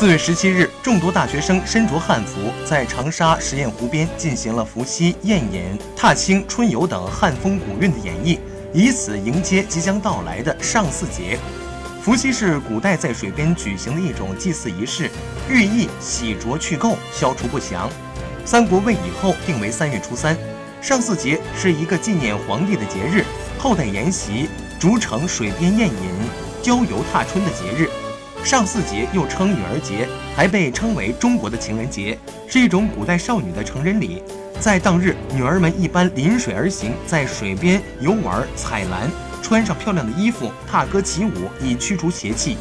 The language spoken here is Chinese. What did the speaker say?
四月十七日，众多大学生身着汉服，在长沙实验湖边进行了伏羲、宴饮、踏青、春游等汉风古韵的演绎，以此迎接即将到来的上巳节。伏羲是古代在水边举行的一种祭祀仪式，寓意洗濯去垢、消除不祥。三国魏以后定为三月初三。上巳节是一个纪念皇帝的节日，后代沿袭逐城水边宴饮、郊游踏春的节日。上巳节又称女儿节，还被称为中国的情人节，是一种古代少女的成人礼。在当日，女儿们一般临水而行，在水边游玩、采兰，穿上漂亮的衣服，踏歌起舞，以驱除邪气。